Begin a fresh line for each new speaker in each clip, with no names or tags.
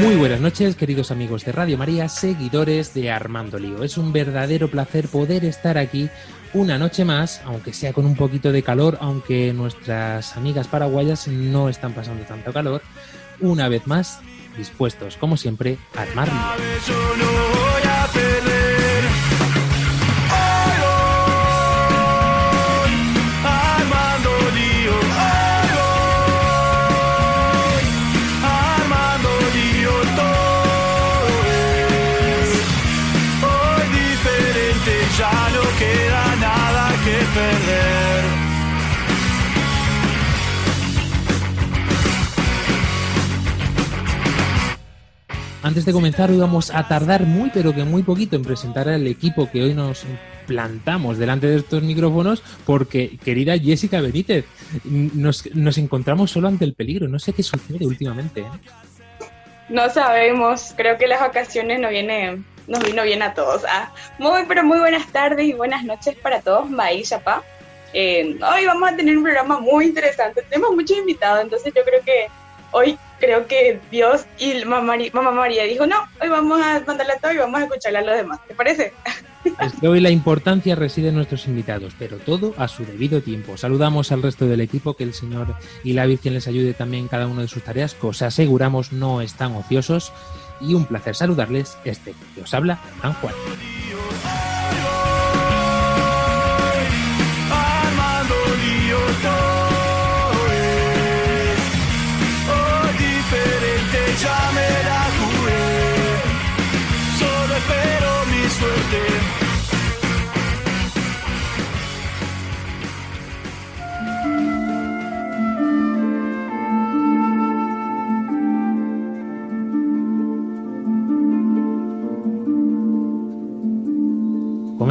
Muy buenas noches, queridos amigos de Radio María, seguidores de Armando Lío. Es un verdadero placer poder estar aquí una noche más, aunque sea con un poquito de calor, aunque nuestras amigas paraguayas no están pasando tanto calor, una vez más dispuestos, como siempre, a armar Antes de comenzar, hoy a tardar muy, pero que muy poquito en presentar al equipo que hoy nos plantamos delante de estos micrófonos, porque, querida Jessica Benítez, nos, nos encontramos solo ante el peligro. No sé qué sucede últimamente. ¿eh?
No sabemos, creo que las vacaciones no viene, nos vino bien a todos. Ah, muy, pero muy buenas tardes y buenas noches para todos, Maí Chapá. Eh, hoy vamos a tener un programa muy interesante, tenemos muchos invitados, entonces yo creo que hoy creo que Dios y Mamá María, Mamá María dijo, no, hoy vamos a mandarle a todo y vamos a escucharle a los demás, ¿te parece?
Es que hoy la importancia reside en nuestros invitados, pero todo a su debido tiempo. Saludamos al resto del equipo, que el Señor y la Virgen les ayude también en cada una de sus tareas, que os aseguramos no están ociosos. Y un placer saludarles, este que os habla, Juan Juan.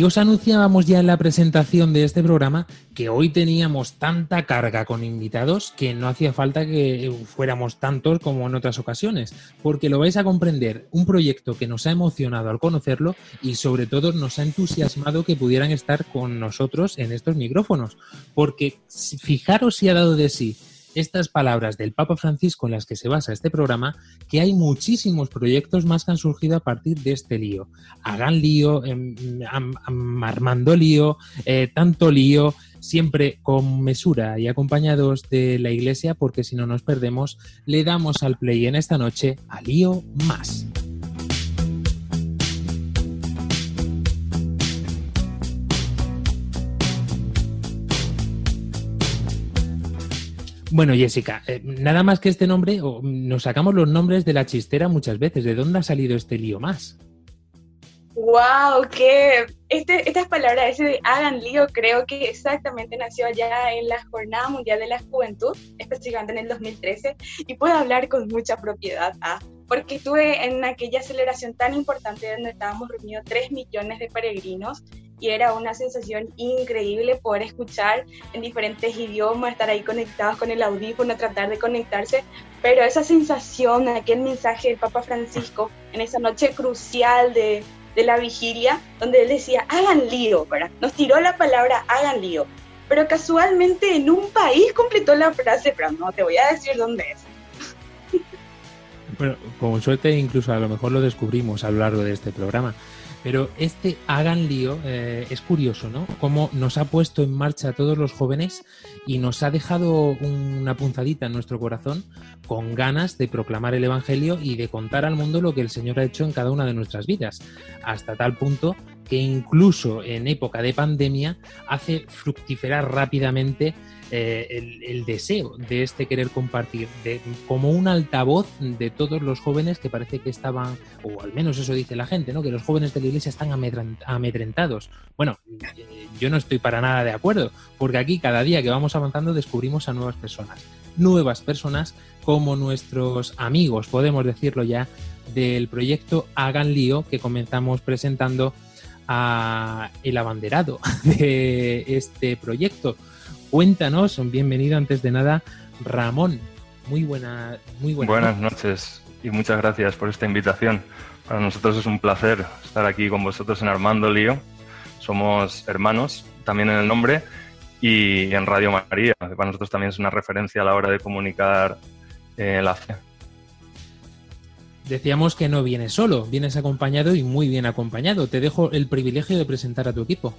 Y os anunciábamos ya en la presentación de este programa que hoy teníamos tanta carga con invitados que no hacía falta que fuéramos tantos como en otras ocasiones, porque lo vais a comprender, un proyecto que nos ha emocionado al conocerlo y sobre todo nos ha entusiasmado que pudieran estar con nosotros en estos micrófonos, porque fijaros si ha dado de sí estas palabras del Papa Francisco en las que se basa este programa, que hay muchísimos proyectos más que han surgido a partir de este lío. Hagan lío, am- armando lío, eh, tanto lío, siempre con mesura y acompañados de la iglesia, porque si no nos perdemos, le damos al play en esta noche a lío más. Bueno, Jessica, eh, nada más que este nombre, o, mm, nos sacamos los nombres de la chistera muchas veces. ¿De dónde ha salido este lío más?
Wow, que este, estas palabras, ese de hagan lío, creo que exactamente nació allá en la Jornada Mundial de la Juventud, específicamente en el 2013, y puedo hablar con mucha propiedad, ah, porque estuve en aquella celebración tan importante donde estábamos reunidos 3 millones de peregrinos y era una sensación increíble poder escuchar en diferentes idiomas, estar ahí conectados con el audífono, tratar de conectarse, pero esa sensación, aquel mensaje del Papa Francisco en esa noche crucial de, de la vigilia, donde él decía, hagan lío, ¿verdad? Nos tiró la palabra, hagan lío, pero casualmente en un país completó la frase, pero no te voy a decir dónde es.
bueno, con suerte incluso a lo mejor lo descubrimos a lo largo de este programa. Pero este Hagan Lío eh, es curioso, ¿no? Cómo nos ha puesto en marcha todos los jóvenes y nos ha dejado una punzadita en nuestro corazón con ganas de proclamar el Evangelio y de contar al mundo lo que el Señor ha hecho en cada una de nuestras vidas. Hasta tal punto que incluso en época de pandemia hace fructiferar rápidamente eh, el, deseo de este querer compartir, de, como un altavoz de todos los jóvenes que parece que estaban, o al menos eso dice la gente, ¿no? que los jóvenes de la iglesia están amedrentados. Bueno, eh, yo no estoy para nada de acuerdo, porque aquí cada día que vamos avanzando descubrimos a nuevas personas, nuevas personas como nuestros amigos, podemos decirlo ya, del proyecto Hagan Lío que comenzamos presentando a el abanderado de este proyecto Cuéntanos, bienvenido antes de nada, Ramón. Muy buena, muy buena
Buenas noches y muchas gracias por esta invitación. Para nosotros es un placer estar aquí con vosotros en Armando Lío. Somos hermanos, también en el nombre, y en Radio María. Para nosotros también es una referencia a la hora de comunicar eh, la fe.
Decíamos que no vienes solo, vienes acompañado y muy bien acompañado. Te dejo el privilegio de presentar a tu equipo.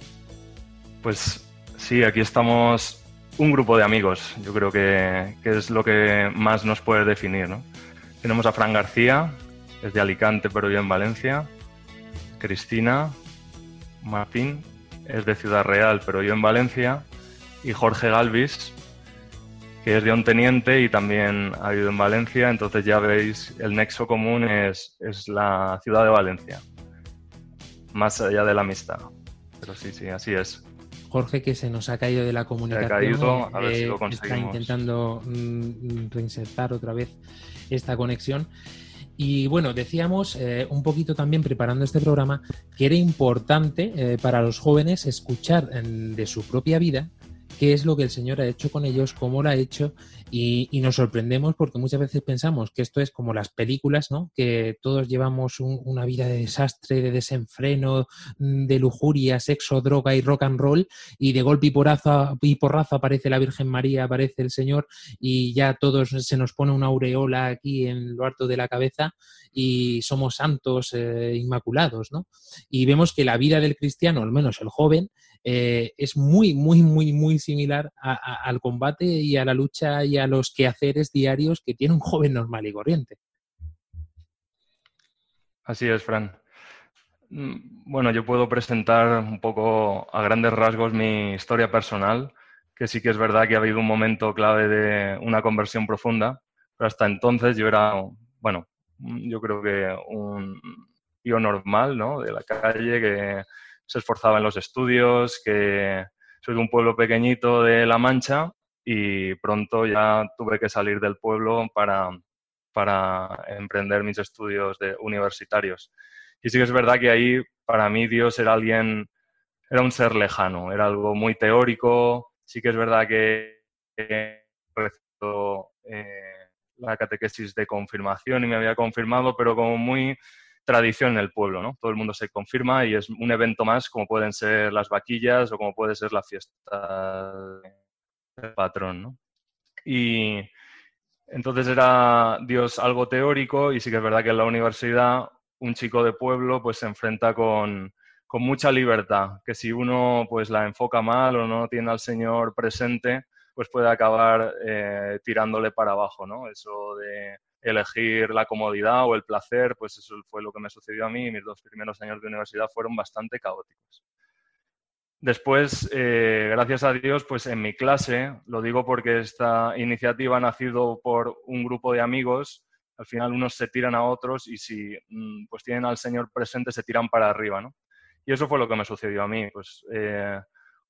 Pues sí, aquí estamos un grupo de amigos, yo creo que, es lo que más nos puede definir. ¿no? Tenemos a Fran García, es de Alicante pero vive en Valencia, Cristina Martín, es de Ciudad Real pero vive en Valencia, y Jorge Galvis, que es de un teniente y también ha vivido en Valencia, entonces ya veis, el nexo común es, es la ciudad de Valencia, más allá de la amistad. Pero sí, sí, así es.
Jorge que se nos ha caído de la comunicación.
Se ha caído, a ver si lo
eh, Está intentando mm, reinsertar otra vez esta conexión. Y bueno, decíamos eh, un poquito también preparando este programa que era importante eh, para los jóvenes escuchar de su propia vida qué es lo que el Señor ha hecho con ellos, cómo lo ha hecho, y, nos sorprendemos porque muchas veces pensamos que esto es como las películas, ¿no? Que todos llevamos una vida de desastre, de desenfreno, de lujuria, sexo, droga y rock and roll, y de golpe y porrazo, y aparece la Virgen María, aparece el Señor, y ya todos se nos pone una aureola aquí en lo alto de la cabeza y somos santos eh, inmaculados, ¿no? Y vemos que la vida del cristiano, al menos el joven, eh, es muy, muy, muy, muy similar al combate y a la lucha y a los quehaceres diarios que tiene un joven normal y corriente.
Así es, Fran. Mm, bueno, yo puedo presentar un poco a grandes rasgos mi historia personal, que sí que es verdad que ha habido un momento clave de una conversión profunda, pero hasta entonces yo era, bueno, yo creo que un tío normal, ¿no? De la calle que se esforzaba en los estudios, que soy de un pueblo pequeñito de La Mancha y pronto ya tuve que salir del pueblo para, para emprender mis estudios de universitarios. Y sí que es verdad que ahí para mí Dios era alguien, era un ser lejano, era algo muy teórico. Sí que es verdad que he eh, la catequesis de confirmación y me había confirmado, pero como muy tradición en el pueblo, ¿no? Todo el mundo se confirma y es un evento más como pueden ser las vaquillas o como puede ser la fiesta del patrón, ¿no? Y entonces era Dios algo teórico y sí que es verdad que en la universidad un chico de pueblo pues se enfrenta con, con mucha libertad, que si uno pues la enfoca mal o no tiene al Señor presente, pues puede acabar eh, tirándole para abajo, ¿no? Eso de elegir la comodidad o el placer, pues eso fue lo que me sucedió a mí. Mis dos primeros años de universidad fueron bastante caóticos. Después, eh, gracias a Dios, pues en mi clase, lo digo porque esta iniciativa ha nacido por un grupo de amigos, al final unos se tiran a otros y si mm, pues tienen al Señor presente se tiran para arriba, ¿no? Y eso fue lo que me sucedió a mí, pues eh,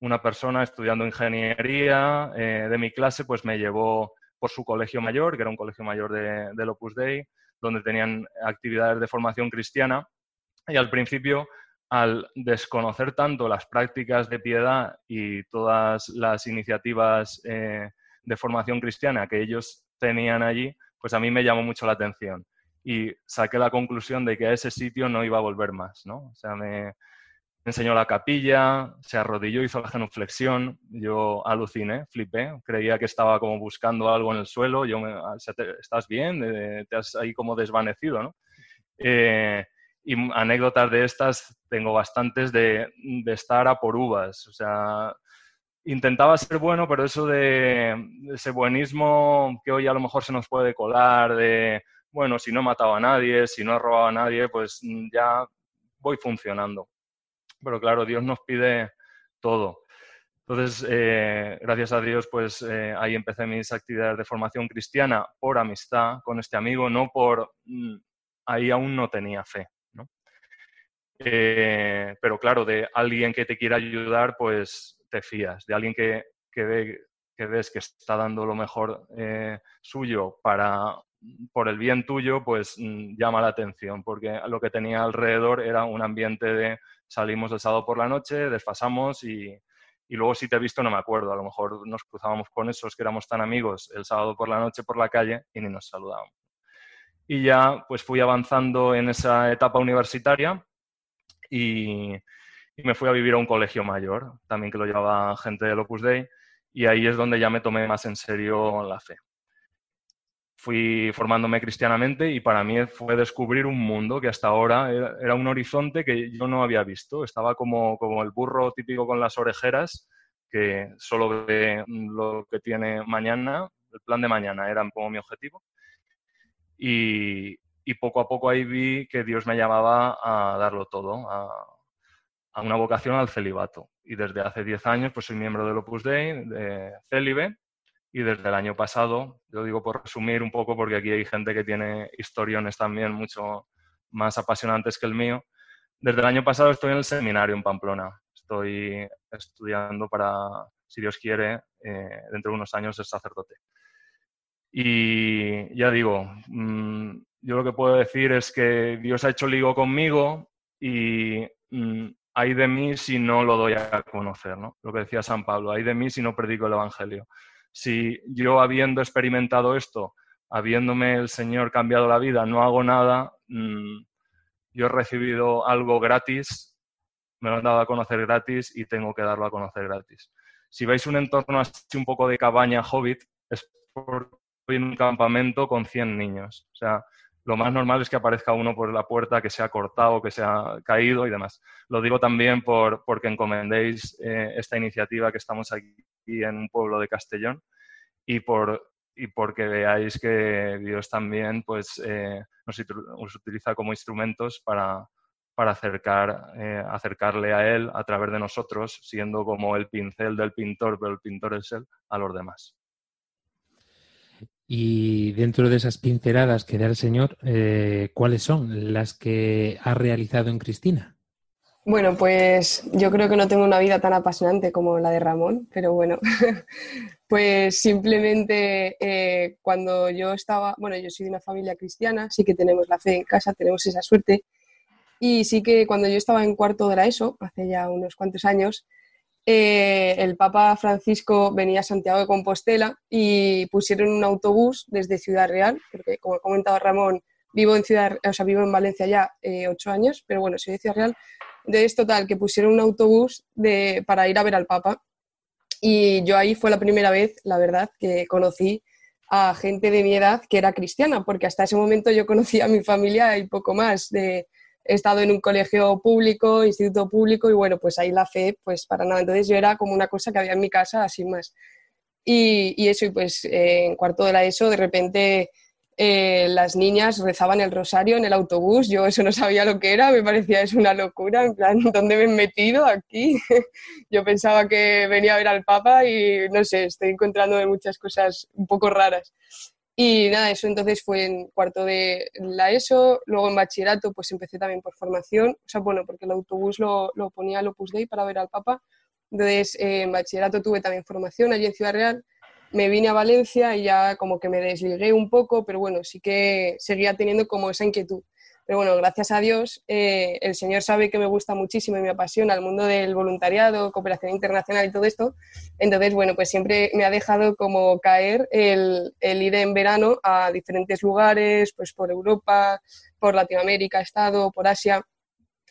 una persona estudiando ingeniería eh, de mi clase pues me llevó por su colegio mayor, que era un colegio mayor de, del Opus Dei, donde tenían actividades de formación cristiana. Y al principio, al desconocer tanto las prácticas de piedad y todas las iniciativas eh, de formación cristiana que ellos tenían allí, pues a mí me llamó mucho la atención. Y saqué la conclusión de que a ese sitio no iba a volver más, ¿no? O sea, me, enseñó la capilla, se arrodilló, hizo la genuflexión. Yo aluciné, flipé, creía que estaba como buscando algo en el suelo. Yo me, ¿estás bien? Te has ahí como desvanecido, ¿no? Eh, y anécdotas de estas tengo bastantes de, estar a por uvas. O sea, intentaba ser bueno, pero eso de, de, ese buenismo que hoy a lo mejor se nos puede colar, de, bueno, si no he matado a nadie, si no he robado a nadie, pues ya voy funcionando pero claro, Dios nos pide todo. Entonces, eh, gracias a Dios, pues eh, ahí empecé mis actividades de formación cristiana por amistad con este amigo, no por... Mm, ahí aún no tenía fe, ¿no? Eh, pero claro, de alguien que te quiera ayudar, pues te fías. De alguien que, que, ve, que ves que está dando lo mejor suyo para, por el bien tuyo, pues mm, llama la atención, porque lo que tenía alrededor era un ambiente de salimos el sábado por la noche, desfasamos y, y luego si te he visto no me acuerdo, a lo mejor nos cruzábamos con esos que éramos tan amigos el sábado por la noche por la calle y ni nos saludábamos. Y ya pues fui avanzando en esa etapa universitaria y, y me fui a vivir a un colegio mayor, también que lo llevaba gente del Opus Dei, y ahí es donde ya me tomé más en serio la fe fui formándome cristianamente y para mí fue descubrir un mundo que hasta ahora era, un horizonte que yo no había visto. Estaba como, como el burro típico con las orejeras que solo ve lo que tiene mañana, el plan de mañana era como mi objetivo. Y, y poco a poco ahí vi que Dios me llamaba a darlo todo, a, a una vocación al celibato. Y desde hace 10 años pues soy miembro del Opus Dei, de Célibe, y desde el año pasado, yo digo por resumir un poco, porque aquí hay gente que tiene historiones también mucho más apasionantes que el mío, desde el año pasado estoy en el seminario en Pamplona. Estoy estudiando para, si Dios quiere, eh, dentro de unos años ser sacerdote. Y ya digo, mm, yo lo que puedo decir es que Dios ha hecho ligo conmigo y mm, hay de mí si no lo doy a conocer, ¿no? Lo que decía San Pablo, hay de mí si no predico el Evangelio si yo habiendo experimentado esto, habiéndome el Señor cambiado la vida, no hago nada, mm, yo he recibido algo gratis, me lo han dado a conocer gratis y tengo que darlo a conocer gratis. Si veis un entorno así un poco de cabaña hobbit, es en un campamento con 100 niños. O sea, lo más normal es que aparezca uno por la puerta que se ha cortado, que se ha caído y demás. Lo digo también por, porque encomendéis eh, esta iniciativa que estamos aquí en un pueblo de Castellón y, por, y porque veáis que Dios también pues, eh, nos, utiliza como instrumentos para, para acercar, eh, acercarle a Él a través de nosotros, siendo como el pincel del pintor, pero el pintor es Él, a los demás.
Y dentro de esas pinceladas que da el Señor, eh, ¿cuáles son las que ha realizado en Cristina?
Bueno, pues yo creo que no tengo una vida tan apasionante como la de Ramón, pero bueno, pues simplemente eh, cuando yo estaba, bueno, yo soy de una familia cristiana, sí que tenemos la fe en casa, tenemos esa suerte, y sí que cuando yo estaba en cuarto de la ESO, hace ya unos cuantos años, eh, el Papa Francisco venía a Santiago de Compostela y pusieron un autobús desde Ciudad Real, porque como ha comentado Ramón, vivo en Ciudad, o sea, vivo en Valencia ya eh, ocho años, pero bueno, soy de Ciudad Real. Entonces, total, que pusieron un autobús de, para ir a ver al Papa. Y yo ahí fue la primera vez, la verdad, que conocí a gente de mi edad que era cristiana, porque hasta ese momento yo conocía a mi familia y poco más de, he estado en un colegio público, instituto público, y bueno, pues ahí la fe, pues para nada. Entonces yo era como una cosa que había en mi casa, así más. Y, eso, y pues eh, en cuarto de la ESO, de repente eh, las niñas rezaban el rosario en el autobús, yo eso no sabía lo que era, me parecía es una locura, en plan, ¿dónde me he metido aquí? yo pensaba que venía a ver al Papa y no sé, estoy encontrando muchas cosas un poco raras. Y nada, eso entonces fue en cuarto de la ESO, luego en bachillerato pues empecé también por formación, o sea, bueno, porque el autobús lo, lo ponía al Opus Dei para ver al Papa, entonces eh, en bachillerato tuve también formación allí en Ciudad Real, me vine a Valencia y ya como que me desligué un poco, pero bueno, sí que seguía teniendo como esa inquietud. Pero bueno, gracias a Dios, eh, el Señor sabe que me gusta muchísimo y me apasiona el mundo del voluntariado, cooperación internacional y todo esto. Entonces, bueno, pues siempre me ha dejado como caer el, el ir en verano a diferentes lugares, pues por Europa, por Latinoamérica estado, por Asia.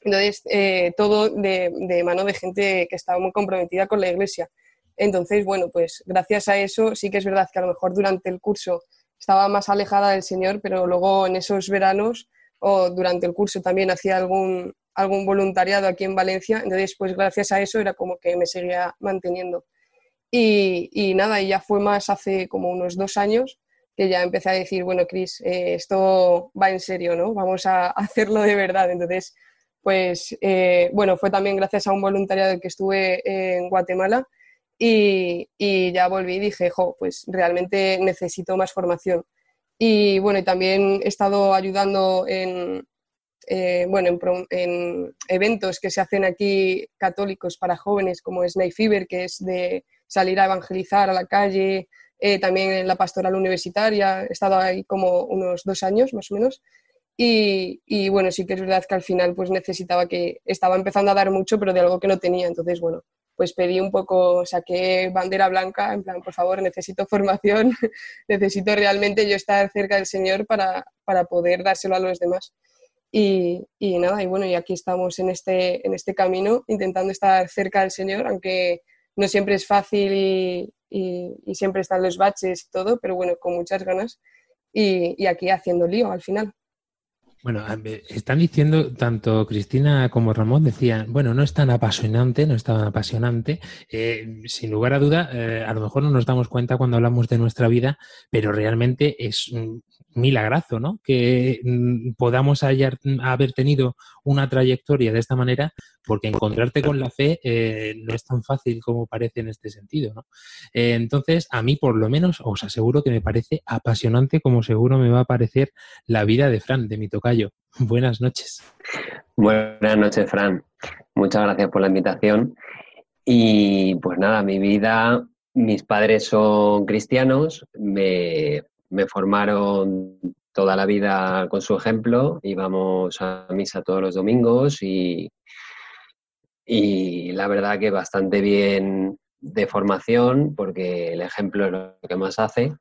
Entonces, eh, todo de, de, mano de gente que estaba muy comprometida con la iglesia. Entonces, bueno, pues gracias a eso sí que es verdad que a lo mejor durante el curso estaba más alejada del Señor, pero luego en esos veranos o durante el curso también hacía algún, algún voluntariado aquí en Valencia. Entonces, pues gracias a eso era como que me seguía manteniendo. Y, y nada, y ya fue más hace como unos dos años que ya empecé a decir, bueno, Cris, eh, esto va en serio, ¿no? Vamos a hacerlo de verdad. Entonces, pues eh, bueno, fue también gracias a un voluntariado que estuve en Guatemala y, y, ya volví y dije, jo, pues realmente necesito más formación. Y bueno, también he estado ayudando en, eh, bueno, en, en, eventos que se hacen aquí católicos para jóvenes, como es Night Fever, que es de salir a evangelizar a la calle, eh, también en la pastoral universitaria, he estado ahí como unos dos años más o menos. Y, y, bueno, sí que es verdad que al final pues necesitaba que estaba empezando a dar mucho, pero de algo que no tenía. Entonces, bueno, pues pedí un poco, saqué bandera blanca, en plan, por favor, necesito formación, necesito realmente yo estar cerca del Señor para, para poder dárselo a los demás. Y, y, nada, y bueno, y aquí estamos en este, en este camino, intentando estar cerca del Señor, aunque no siempre es fácil y, y, siempre están los baches y todo, pero bueno, con muchas ganas y, y aquí haciendo lío al final.
Bueno, están diciendo, tanto Cristina como Ramón decían, bueno, no es tan apasionante, no es tan apasionante. Eh, sin lugar a duda, eh, a lo mejor no nos damos cuenta cuando hablamos de nuestra vida, pero realmente es milagrazo, ¿no? Que mm, podamos hallar, haber tenido una trayectoria de esta manera, porque encontrarte con la fe eh, no es tan fácil como parece en este sentido, ¿no? Eh, entonces, a mí por lo menos os aseguro que me parece apasionante, como seguro me va a parecer la vida de Fran, de mi tocayo. Buenas noches.
Buenas noches, Fran. Muchas gracias por la invitación. Y pues nada, mi vida, mis padres son cristianos, me me formaron toda la vida con su ejemplo, íbamos a misa todos los domingos y, y la verdad que bastante bien de formación, porque el ejemplo es lo que más hace.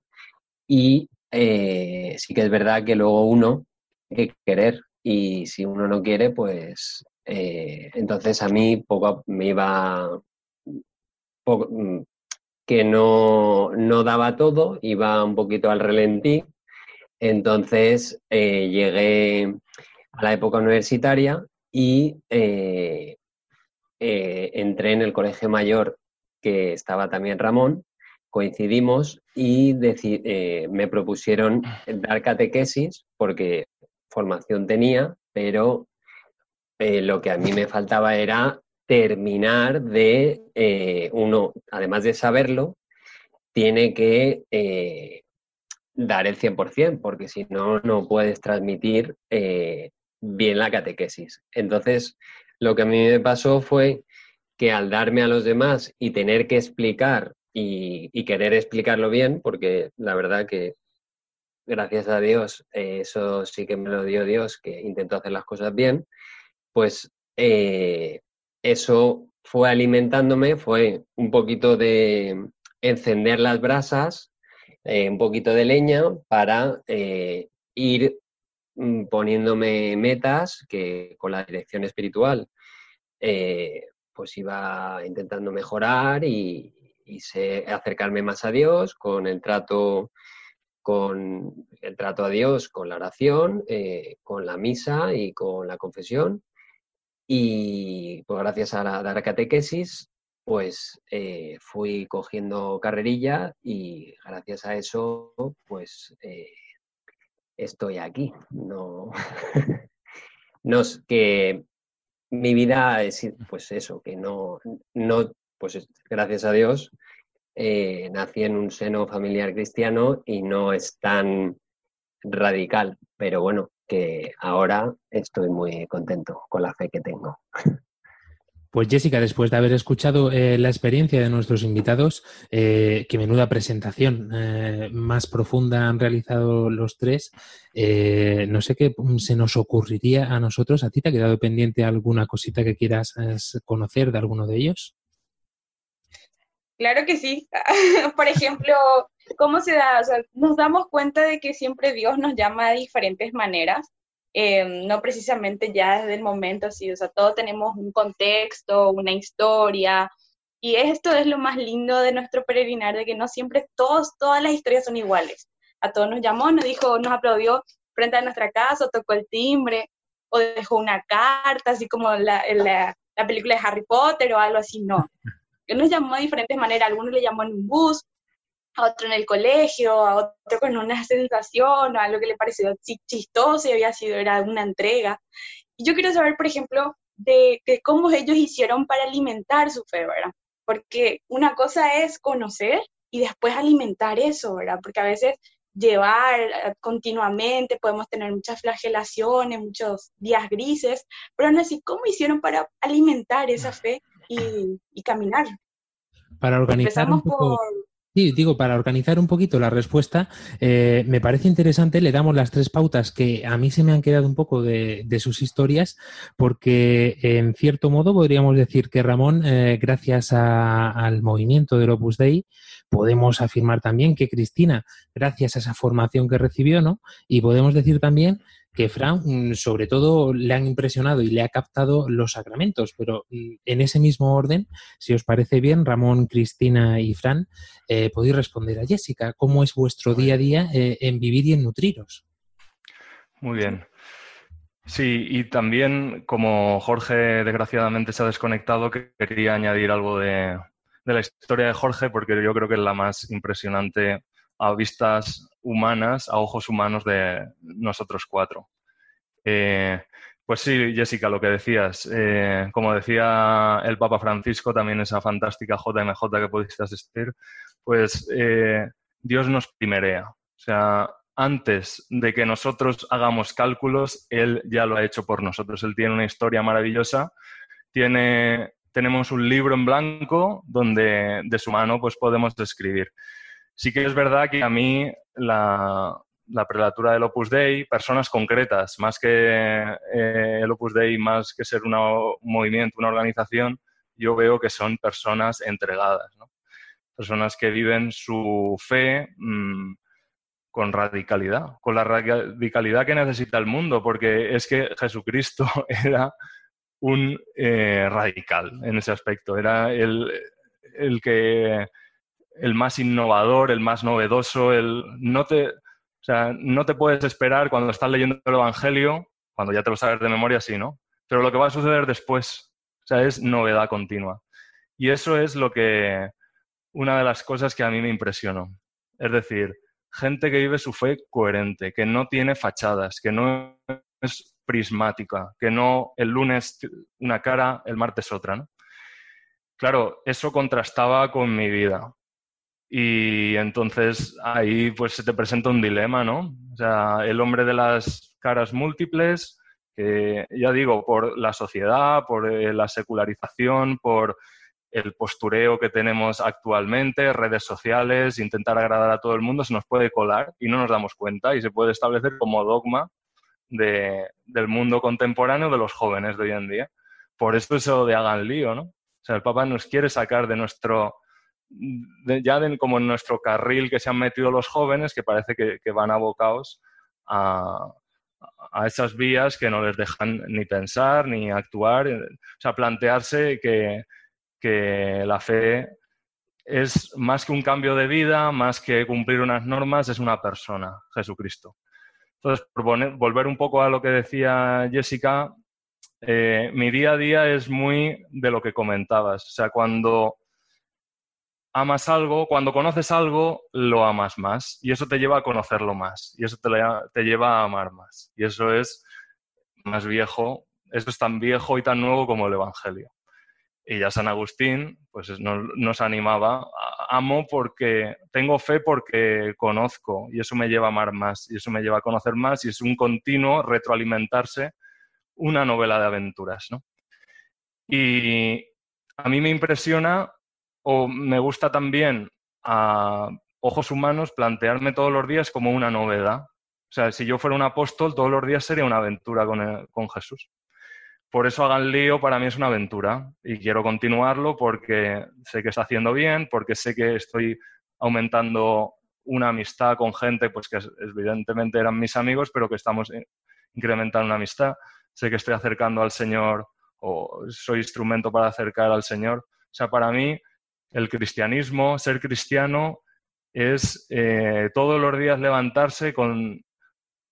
Y eh, sí que es verdad que luego uno hay que querer y si uno no quiere, pues eh, entonces a mí poco me iba poco, que no, no daba todo, iba un poquito al relentí. Entonces eh, llegué a la época universitaria y eh, eh, entré en el colegio mayor que estaba también Ramón, coincidimos y me propusieron dar catequesis porque formación tenía, pero lo que a mí me faltaba era terminar de, eh, uno, además de saberlo, tiene que eh, dar el 100%, porque si no, no puedes transmitir eh, bien la catequesis. Entonces, lo que a mí me pasó fue que al darme a los demás y tener que explicar y, y querer explicarlo bien, porque la verdad que gracias a Dios, eso sí que me lo dio Dios, que intentó hacer las cosas bien, pues eso fue alimentándome, fue un poquito de encender las brasas, eh, un poquito de leña para eh, ir mm, poniéndome metas que con la dirección espiritual eh, pues iba intentando mejorar y, acercarme más a Dios con el trato con el trato a Dios, con la oración, con la misa y con la confesión y pues gracias a la, la catequesis, pues eh, fui cogiendo carrerilla y gracias a eso, pues eh, estoy aquí. No, no que mi vida es, pues eso, que no, no pues gracias a Dios, eh, nací en un seno familiar cristiano y no es tan radical, pero bueno, que ahora estoy muy contento con la fe que tengo.
Pues Jessica, después de haber escuchado eh, la experiencia de nuestros invitados, eh, que menuda presentación eh, más profunda han realizado los tres, eh, no sé qué se nos ocurriría a nosotros. ¿A ti te ha quedado pendiente alguna cosita que quieras conocer de alguno de ellos?
Claro que sí. Por ejemplo, ¿cómo se da? Nos damos cuenta de que siempre Dios nos llama de diferentes maneras. eh, no precisamente ya desde el momento así, o sea, todos tenemos un contexto, una historia, y esto es lo más lindo de nuestro peregrinar, de que no siempre todos, todas las historias son iguales. A todos nos llamó, nos dijo, nos aplaudió frente a nuestra casa, tocó el timbre, o dejó una carta, así como la, la película de Harry Potter o algo así, no. Él nos llamó de diferentes maneras, algunos le llamó en un bus, a otro en el colegio, a otro con una sensación, o algo que le pareció chistoso y había sido, era una entrega. Y yo quiero saber, por ejemplo, de, de cómo ellos hicieron para alimentar su fe, ¿verdad? Porque una cosa es conocer y después alimentar eso, ¿verdad? Porque a veces llevar eh, continuamente, podemos tener muchas flagelaciones, muchos días grises, pero no sé cómo hicieron para alimentar esa fe y, y caminar.
Para organizar
Empezamos
un poco...
por,
Sí, digo, para organizar un poquito la respuesta, eh, me parece interesante, le damos las tres pautas que a mí se me han quedado un poco de, de sus historias, porque en cierto modo podríamos decir que Ramón, eh, gracias a- al movimiento del Opus Dei, podemos afirmar también que Cristina, gracias a esa formación que recibió, ¿no? Y podemos decir también que Fran, mm, sobre todo, le han impresionado y le ha captado los sacramentos, pero mm, en ese mismo orden, si os parece bien, Ramón, Cristina y Fran, eh, podéis responder a Jessica. ¿Cómo es vuestro día a día eh, en vivir y en nutriros?
Muy bien. Sí, y también como Jorge desgraciadamente se ha desconectado, que quería añadir algo de, de la historia de Jorge, porque yo creo que es la más impresionante a vistas humanas, a ojos humanos de nosotros cuatro. Eh, pues sí, Jessica, lo que decías. eh, como decía el Papa Francisco, también esa fantástica JMJ que pudiste asistir, pues eh, Dios nos primerea. O sea, antes de que nosotros hagamos cálculos, Él ya lo ha hecho por nosotros. Él tiene una historia maravillosa. Tiene, tenemos un libro en blanco donde de su mano pues, podemos escribir. Sí que es verdad que a mí la, la prelatura del Opus Dei, personas concretas, más que eh, el Opus Dei, más que ser un movimiento, una organización, yo veo que son personas entregadas, personas que viven su fe mm, con radicalidad, con la radicalidad que necesita el mundo, porque es que Jesucristo era un eh, radical en ese aspecto, era el, el que el más innovador, el más novedoso, el no te, o sea, no te puedes esperar cuando estás leyendo el Evangelio, cuando ya te lo sabes de memoria, sí, ¿no? Pero lo que va a suceder después, o sea, es novedad continua. Y eso es lo que, una de las cosas que a mí me impresionó. Es decir, gente que vive su fe coherente, que no tiene fachadas, que no es prismática, que no el lunes una cara, el martes otra, ¿no? Claro, eso contrastaba con mi vida. Y entonces ahí pues se te presenta un dilema, ¿no? O sea, el hombre de las caras múltiples, que ya digo, por la sociedad, por eh, la secularización, por el postureo que tenemos actualmente, redes sociales, intentar agradar a todo el mundo, se nos puede colar y no nos damos cuenta y se puede establecer como dogma de, del mundo contemporáneo de los jóvenes de hoy en día. Por eso eso de hagan lío, ¿no? O sea, el Papa nos quiere sacar de nuestro, de, ya de, como en nuestro carril que se han metido los jóvenes, que parece que, van abocados a, a, esas vías que no les dejan ni pensar ni actuar. O sea, plantearse que, que la fe es más que un cambio de vida, más que cumplir unas normas, es una persona, Jesucristo. Entonces, por poner, volver un poco a lo que decía Jessica, eh, mi día a día es muy de lo que comentabas. O sea, cuando amas algo, cuando conoces algo, lo amas más. Y eso te lleva a conocerlo más. Y eso te, te lleva a amar más. Y eso es más viejo, eso es tan viejo y tan nuevo como el Evangelio. Y ya San Agustín pues nos, nos, animaba, amo porque tengo fe porque conozco y eso me lleva a amar más y eso me lleva a conocer más y es un continuo retroalimentarse una novela de aventuras. ¿no? Y a mí me impresiona o me gusta también a ojos humanos plantearme todos los días como una novedad. O sea, si yo fuera un apóstol, todos los días sería una aventura con, el, con Jesús. Por eso hagan lío para mí es una aventura y quiero continuarlo porque sé que está haciendo bien, porque sé que estoy aumentando una amistad con gente pues que evidentemente eran mis amigos, pero que estamos incrementar una amistad, sé que estoy acercando al Señor o soy instrumento para acercar al Señor. O sea, para mí el cristianismo, ser cristiano, es eh, todos los días levantarse con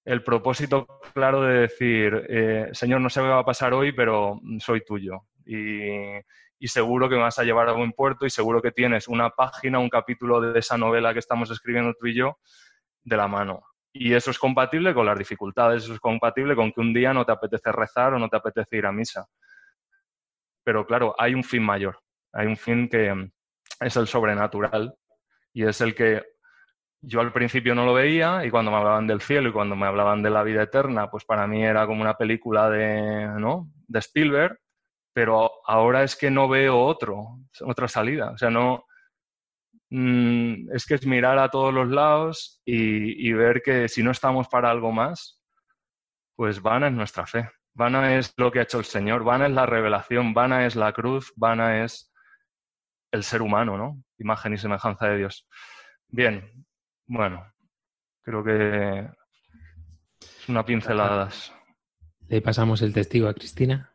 el propósito claro de decir, eh, Señor, no sé qué va a pasar hoy, pero soy tuyo. Y, y, seguro que me vas a llevar a buen puerto y seguro que tienes una página, un capítulo de esa novela que estamos escribiendo tú y yo de la mano. Y eso es compatible con las dificultades, eso es compatible con que un día no te apetece rezar o no te apetece ir a misa. Pero claro, hay un fin mayor, hay un fin que es el sobrenatural y es el que yo al principio no lo veía y cuando me hablaban del cielo y cuando me hablaban de la vida eterna, pues para mí era como una película de, ¿no? de Spielberg, pero ahora es que no veo otro, otra salida. O sea, no, Mm, es que es mirar a todos los lados y, ver que si no estamos para algo más, pues vana es nuestra fe. Vana es lo que ha hecho el Señor, vana es la revelación, vana es la cruz, vana es el ser humano, ¿no? Imagen y semejanza de Dios. Bien, bueno, creo que es una pincelada.
Le pasamos el testigo a Cristina.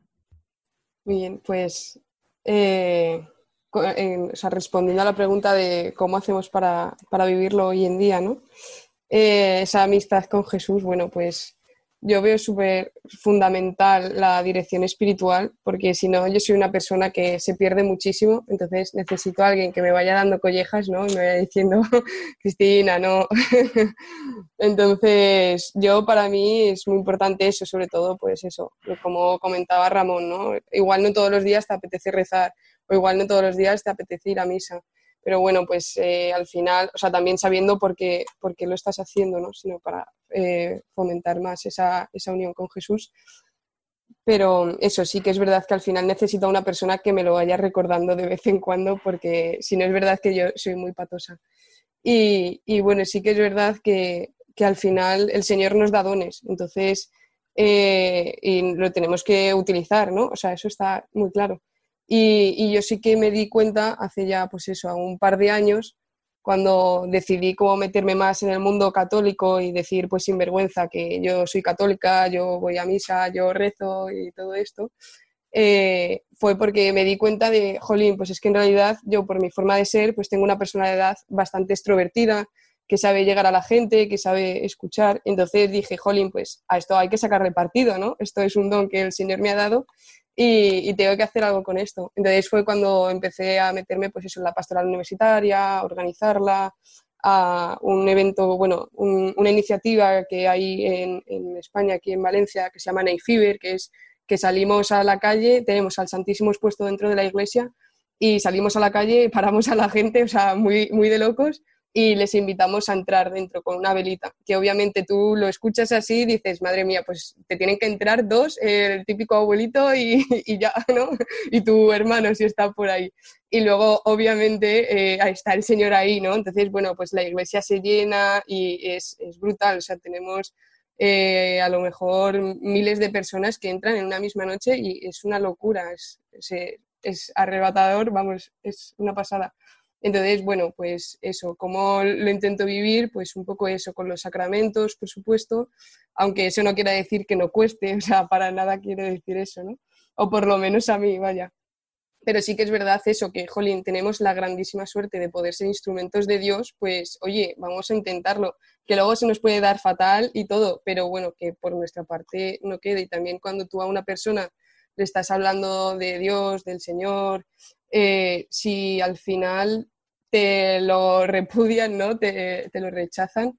Bien, pues eh, o sea, respondiendo a la pregunta de cómo hacemos para, para vivirlo hoy en día, ¿no? Eh, esa amistad con Jesús, bueno, pues yo veo súper fundamental la dirección espiritual, porque si no, yo soy una persona que se pierde muchísimo, entonces necesito a alguien que me vaya dando collejas, ¿no? Y me vaya diciendo, Cristina, no. entonces, yo para mí es muy importante eso, sobre todo, pues eso, como comentaba Ramón, ¿no? Igual no todos los días te apetece rezar, o igual no todos los días te apetece ir a misa. Pero bueno, pues eh, al final, o sea, también sabiendo por qué, por qué lo estás haciendo, ¿no? Sino para eh, fomentar más esa, esa unión con Jesús. Pero eso sí que es verdad que al final necesito una persona que me lo vaya recordando de vez en cuando, porque si no es verdad que yo soy muy patosa. Y, y bueno, sí que es verdad que, que, al final el Señor nos da dones, entonces, eh, y lo tenemos que utilizar, ¿no? O sea, eso está muy claro. Y, yo sí que me di cuenta hace ya, pues eso, un par de años, cuando decidí cómo meterme más en el mundo católico y decir, pues sin vergüenza, que yo soy católica, yo voy a misa, yo rezo y todo esto, eh, fue porque me di cuenta de, jolín, pues es que en realidad yo por mi forma de ser, pues tengo una personalidad bastante extrovertida, que sabe llegar a la gente, que sabe escuchar. Entonces dije, jolín, pues a esto hay que sacarle partido, ¿no? Esto es un don que el Señor me ha dado y, tengo que hacer algo con esto. Entonces fue cuando empecé a meterme pues eso, en la pastoral universitaria, a organizarla, a un evento, bueno, una iniciativa que hay en, en, España, aquí en Valencia, que se llama Fever, que es que salimos a la calle, tenemos al Santísimo expuesto dentro de la iglesia y salimos a la calle, paramos a la gente, o sea, muy, muy de locos, y les invitamos a entrar dentro con una velita, que obviamente tú lo escuchas así y dices, madre mía, pues te tienen que entrar dos, el típico abuelito y, y ya, ¿no? Y tu hermano si está por ahí. Y luego, obviamente, eh, está el Señor ahí, ¿no? Entonces, bueno, pues la iglesia se llena y es, es brutal, o sea, tenemos... Eh, a lo mejor miles de personas que entran en una misma noche y es una locura, es, es, es arrebatador, vamos, es una pasada. Entonces, bueno, pues eso, ¿cómo lo intento vivir? Pues un poco eso, con los sacramentos, por supuesto, aunque eso no quiera decir que no cueste, o sea, para nada quiere decir eso, ¿no? O por lo menos a mí, vaya. Pero sí que es verdad eso, que, jolín, tenemos la grandísima suerte de poder ser instrumentos de Dios, pues, oye, vamos a intentarlo, que luego se nos puede dar fatal y todo, pero bueno, que por nuestra parte no quede. Y también cuando tú a una persona le estás hablando de Dios, del Señor, eh, si al final te lo repudian, ¿no? te, lo rechazan,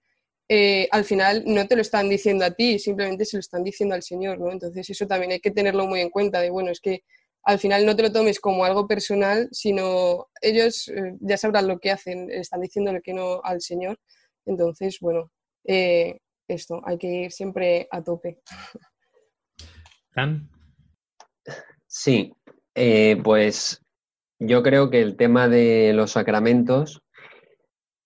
eh, al final no te lo están diciendo a ti, simplemente se lo están diciendo al Señor, ¿no? Entonces eso también hay que tenerlo muy en cuenta, de bueno, es que al final no te lo tomes como algo personal, sino ellos eh, ya sabrán lo que hacen, están diciendo lo que no al Señor. Entonces, bueno, eh, esto, hay que ir siempre a tope.
¿Tan?
Sí, pues yo creo que el tema de los sacramentos,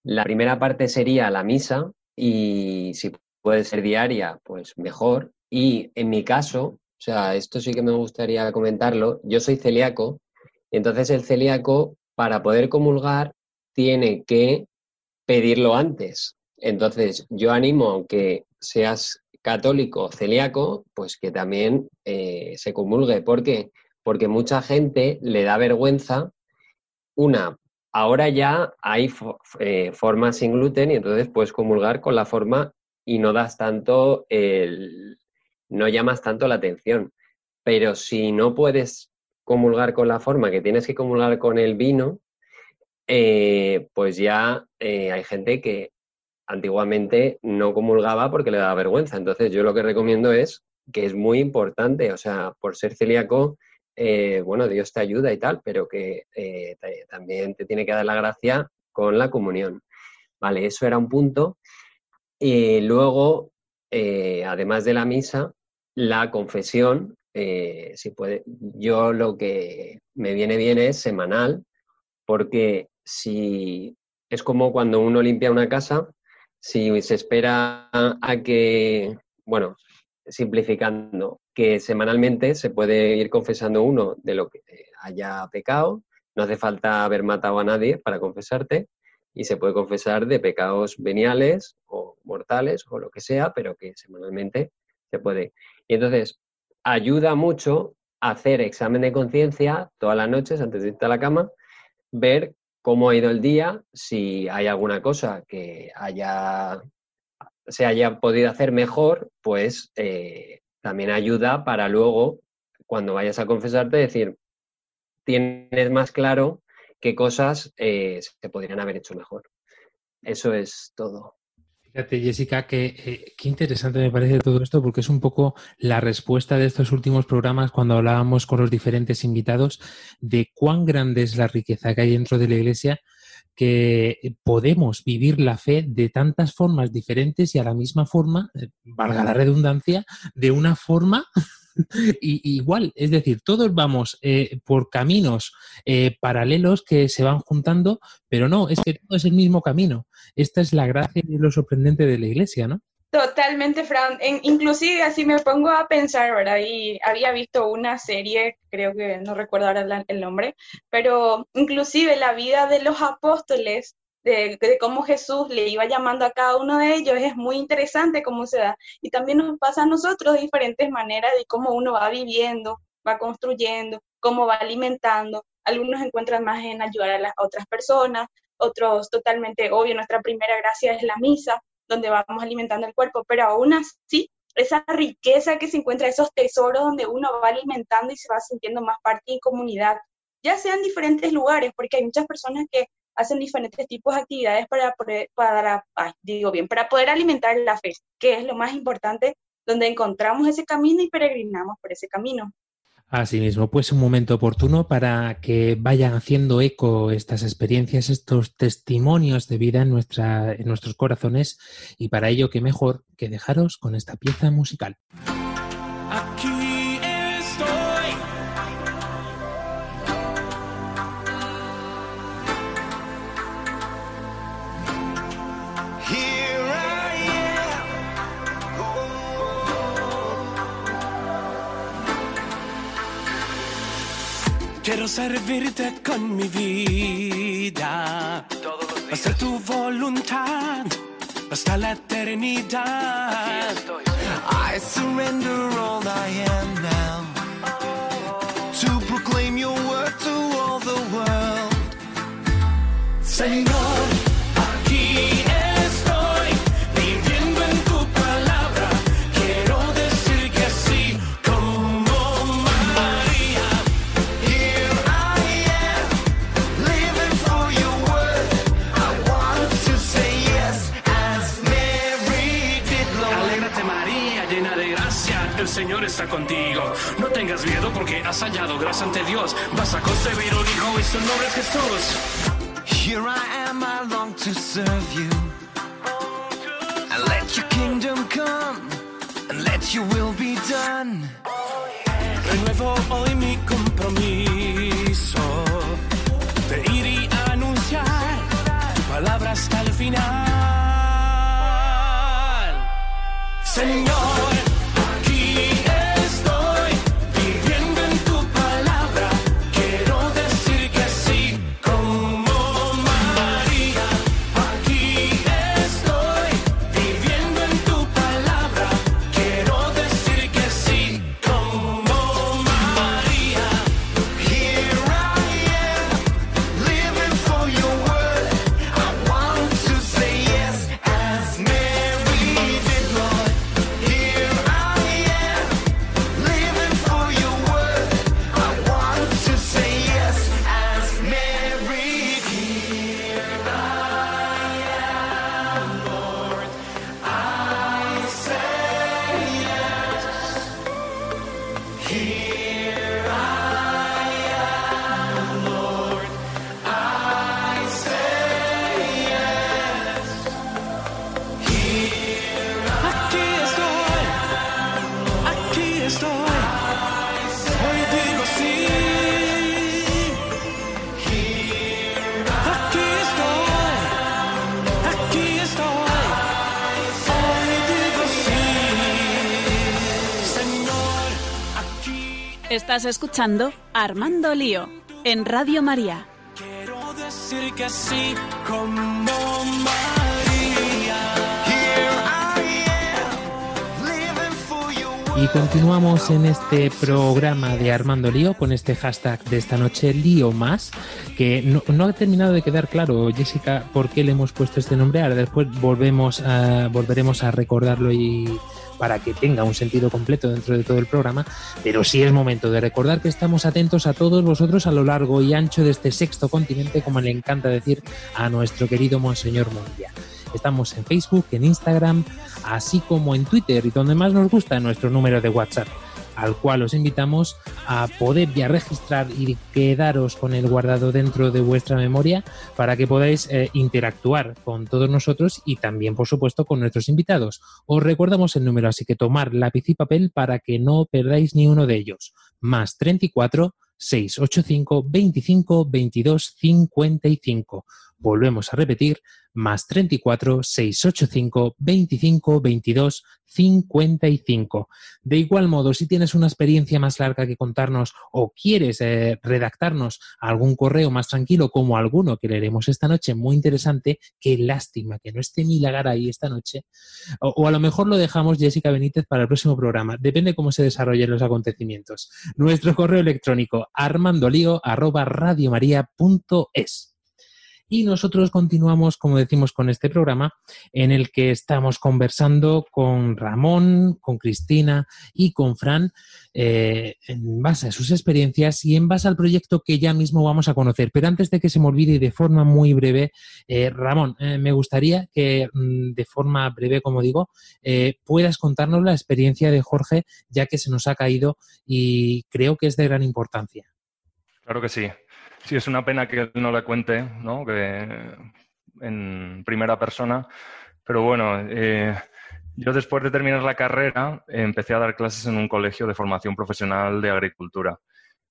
la primera parte sería la misa y si puede ser diaria, pues mejor. Y en mi caso, o sea, esto sí que me gustaría comentarlo, yo soy celíaco, entonces el celíaco para poder comulgar tiene que pedirlo antes. Entonces yo animo, aunque seas católico celíaco, pues que también eh, se comulgue. Porque mucha gente le da vergüenza. Una, ahora ya hay eh, formas sin gluten y entonces puedes comulgar con la forma y no das tanto el, no llamas tanto la atención. Pero si no puedes comulgar con la forma, que tienes que comulgar con el vino, eh, pues ya hay gente que antiguamente no comulgaba porque le daba vergüenza. Entonces yo lo que recomiendo es que es muy importante, o sea, por ser celíaco, eh, bueno, Dios te ayuda y tal, pero que eh, también te tiene que dar la gracia con la comunión. Vale, eso era un punto. Y luego, eh, además de la misa, la confesión, si puede, yo lo que me viene bien es semanal, porque si es como cuando uno limpia una casa, si se espera a que, bueno, simplificando, que semanalmente se puede ir confesando uno de lo que haya pecado, no hace falta haber matado a nadie para confesarte y se puede confesar de pecados veniales o mortales o lo que sea, pero que semanalmente se puede. Y entonces ayuda mucho hacer examen de conciencia todas las noches antes de irte a la cama, ver cómo ha ido el día, si hay alguna cosa que haya, se haya podido hacer mejor, pues eh, también ayuda para luego, cuando vayas a confesarte, decir, tienes más claro qué cosas eh, se podrían haber hecho mejor. Eso es todo.
Fíjate, Jessica, que, eh, qué interesante me parece todo esto, porque es un poco la respuesta de estos últimos programas cuando hablábamos con los diferentes invitados de cuán grande es la riqueza que hay dentro de la Iglesia, que podemos vivir la fe de tantas formas diferentes y a la misma forma, eh, valga la redundancia, de una forma igual, es decir, todos vamos eh, por caminos eh, paralelos que se van juntando, pero no, es que todo es el mismo camino. Esta es la gracia y lo sorprendente de la iglesia, ¿no?
Totalmente, Fran. inclusive así me pongo a pensar, ¿verdad? Y había visto una serie, creo que no recuerdo ahora el nombre, pero inclusive la vida de los apóstoles de, cómo Jesús le iba llamando a cada uno de ellos, es muy interesante cómo se da. Y también nos pasa a nosotros de diferentes maneras de cómo uno va viviendo, va construyendo, cómo va alimentando. Algunos encuentran más en ayudar a las otras personas, otros totalmente obvio, nuestra primera gracia es la misa, donde vamos alimentando el cuerpo, pero aún así, esa riqueza que se encuentra, esos tesoros donde uno va alimentando y se va sintiendo más parte y comunidad, ya sean diferentes lugares, porque hay muchas personas que hacen diferentes tipos de actividades para para, digo bien, para poder alimentar la fe, que es lo más importante, donde encontramos ese camino y peregrinamos por ese camino.
Asimismo, pues un momento oportuno para que vayan haciendo eco estas experiencias, estos testimonios de vida en, en nuestros corazones y para ello, qué mejor que dejaros con esta pieza musical.
Servirte con mi vida. Hacer tu voluntad hasta la eternidad. I surrender all I am now. To proclaim your word to all the world. Señor.
Un hijo y su nombre es Jesús.
Here I am, I long to serve you.
Estás escuchando Armando Lío en Radio María.
quiero decir que sí como María.
Y continuamos en este programa de Armando Lío con este hashtag de esta noche, Lío Más, que no, no ha terminado de quedar claro, Jessica, por qué le hemos puesto este nombre. Ahora después volvemos a, volveremos a recordarlo y para que tenga un sentido completo dentro de todo el programa, pero sí es momento de recordar que estamos atentos a todos vosotros a lo largo y ancho de este sexto continente, como le encanta decir a nuestro querido Monseñor Mundial. Estamos en Facebook, en Instagram, así como en Twitter y donde más nos gusta nuestro número de WhatsApp, al cual os invitamos a poder ya registrar y quedaros con el guardado dentro de vuestra memoria para que podáis eh, interactuar con todos nosotros y también, por supuesto, con nuestros invitados. Os recordamos el número, así que tomar lápiz y papel para que no perdáis ni uno de ellos. Más 34 685 25 22 55. Volvemos a repetir, más 34 685 25 22 55. De igual modo, si tienes una experiencia más larga que contarnos o quieres eh, redactarnos algún correo más tranquilo como alguno que leeremos esta noche, muy interesante, qué lástima que no esté Milagar ahí esta noche, o, a lo mejor lo dejamos Jessica Benítez para el próximo programa, depende cómo se desarrollen los acontecimientos. Nuestro correo electrónico armandolio arroba radiomaria.es. Y nosotros continuamos, como decimos, con este programa en el que estamos conversando con Ramón, con Cristina y con Fran eh, en base a sus experiencias y en base al proyecto que ya mismo vamos a conocer. Pero antes de que se me olvide de forma muy breve, eh, Ramón, eh, me gustaría que mm, de forma breve, como digo, puedas contarnos la experiencia de Jorge, ya que se nos ha caído y creo que es de gran importancia.
Claro que sí. Sí, es una pena que no le cuente, ¿no? Que en primera persona. Pero bueno, eh, yo después de terminar la carrera empecé a dar clases en un colegio de formación profesional de agricultura.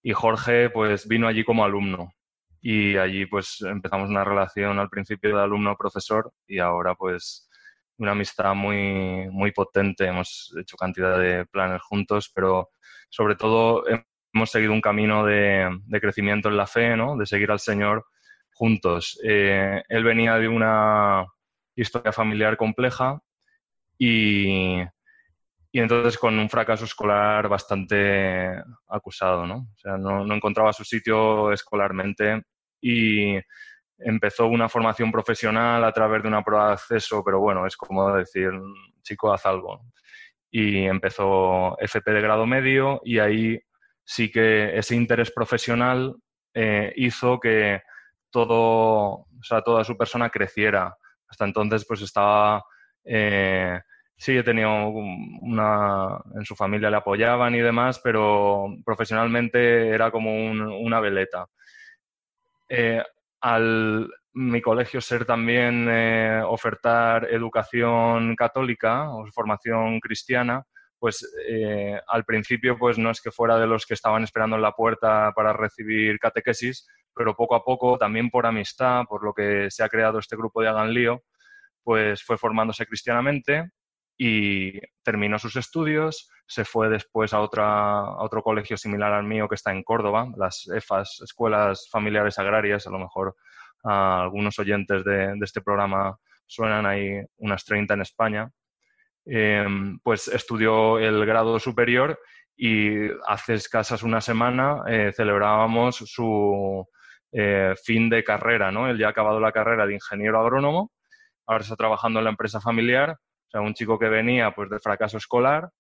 Y Jorge, pues, vino allí como alumno. Y allí, pues, empezamos una relación al principio de alumno-profesor y ahora, pues, una amistad muy, muy potente. Hemos hecho cantidad de planes juntos, pero sobre todo hemos seguido un camino de, de crecimiento en la fe, ¿no? De seguir al Señor juntos. Eh, él venía de una historia familiar compleja y, y entonces con un fracaso escolar bastante acusado, ¿no? O sea, no, no encontraba su sitio escolarmente y empezó una formación profesional a través de una prueba de acceso, pero bueno, es como decir, chico, haz algo. Y empezó FP de grado medio y ahí sí que ese interés profesional eh, hizo que todo, o sea, toda su persona creciera. Hasta entonces, pues estaba, eh, sí, he tenido una, en su familia le apoyaban y demás, pero profesionalmente era como un, una veleta. Eh, al mi colegio ser también ofertar educación católica o formación cristiana, pues eh, al principio pues no es que fuera de los que estaban esperando en la puerta para recibir catequesis, pero poco a poco, también por amistad, por lo que se ha creado este grupo de Hagan Lío, pues fue formándose cristianamente y terminó sus estudios, se fue después a, otra, a otro colegio similar al mío que está en Córdoba, las EFAS, Escuelas Familiares Agrarias, a lo mejor a algunos oyentes de, de este programa suenan, hay unas 30 en España, eh, pues estudió el grado superior y hace escasas una semana eh, celebrábamos su eh, fin de carrera, ¿no? Él ya ha acabado la carrera de ingeniero agrónomo, ahora está trabajando en la empresa familiar, o sea, un chico que venía pues de fracaso escolar,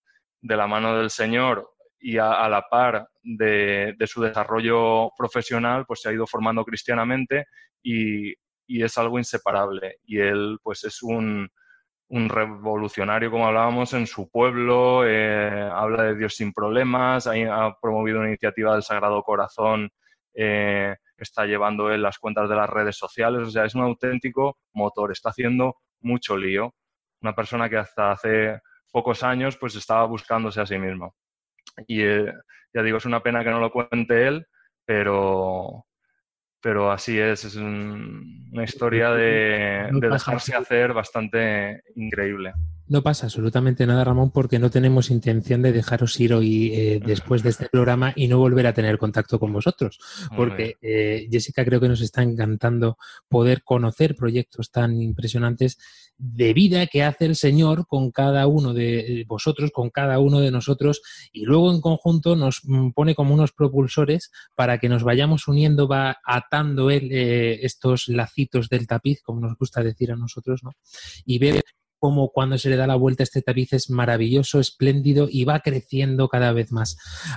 de la mano del Señor y a, a la par de, de, su desarrollo profesional, pues se ha ido formando cristianamente y, y es algo inseparable. Y él pues es un un revolucionario, como hablábamos, en su pueblo, eh, habla de Dios sin problemas, ha, promovido una iniciativa del Sagrado Corazón, eh, está llevando él las cuentas de las redes sociales, o sea, es un auténtico motor, está haciendo mucho lío. Una persona que hasta hace pocos años pues estaba buscándose a sí mismo. Y eh, ya digo, es una pena que no lo cuente él, pero, pero así es, es una historia de, dejarse hacer bastante increíble.
No pasa absolutamente nada, Ramón, porque no tenemos intención de dejaros ir hoy eh, después de este programa y no volver a tener contacto con vosotros. Porque eh, Jessica creo que nos está encantando poder conocer proyectos tan impresionantes de vida que hace el Señor con cada uno de vosotros, con cada uno de nosotros, y luego en conjunto nos mm, pone como unos propulsores para que nos vayamos uniendo, va atando él eh, estos lacitos del tapiz, como nos gusta decir a nosotros, ¿no? Y ver como cuando se le da la vuelta este tapiz es maravilloso, espléndido y va creciendo cada vez más.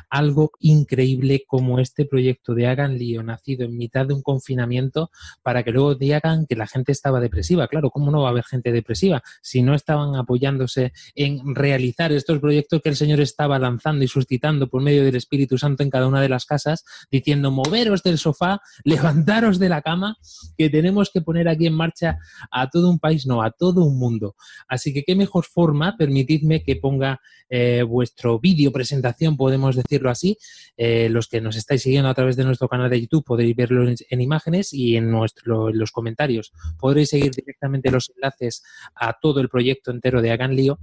Algo increíble como este proyecto de Hagan Lío, nacido en mitad de un confinamiento, para que luego digan que la gente estaba depresiva. Claro, ¿cómo no va a haber gente depresiva si no estaban apoyándose en realizar estos proyectos que el Señor estaba lanzando y suscitando por medio del Espíritu Santo en cada una de las casas, diciendo, moveros del sofá, levantaros de la cama, que tenemos que poner aquí en marcha a todo un país, no, a todo un mundo. Así que qué mejor forma, permitidme que ponga eh, vuestro vídeo presentación, podemos decirlo así. Eh, los que nos estáis siguiendo a través de nuestro canal de YouTube podréis verlo en, imágenes y en, nuestro, en los comentarios podréis seguir directamente los enlaces a todo el proyecto entero de Hagan Lío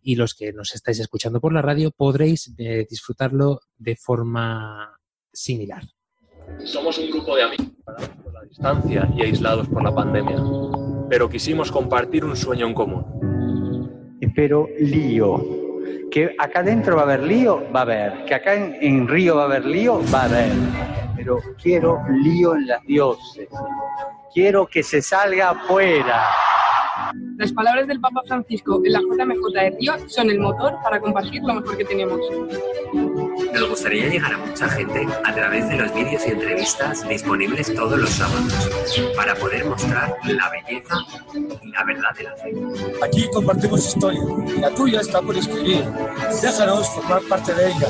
y los que nos estáis escuchando por la radio podréis eh, disfrutarlo de forma similar.
Somos un grupo de amigos por la distancia y aislados por la pandemia pero quisimos compartir un sueño en común.
Espero lío. Que acá dentro va a haber lío, va a haber. Que acá en, Río va a haber lío, va a haber. Pero quiero lío en las dioses. Quiero que se salga afuera.
Las palabras del Papa Francisco en la JMJ de Río son el motor para compartir lo mejor que tenemos.
Nos gustaría llegar a mucha gente a través de los vídeos y entrevistas disponibles todos los sábados para poder mostrar la belleza y la verdad de la fe.
Aquí compartimos historia. La tuya está por escribir. Déjanos formar parte de ella.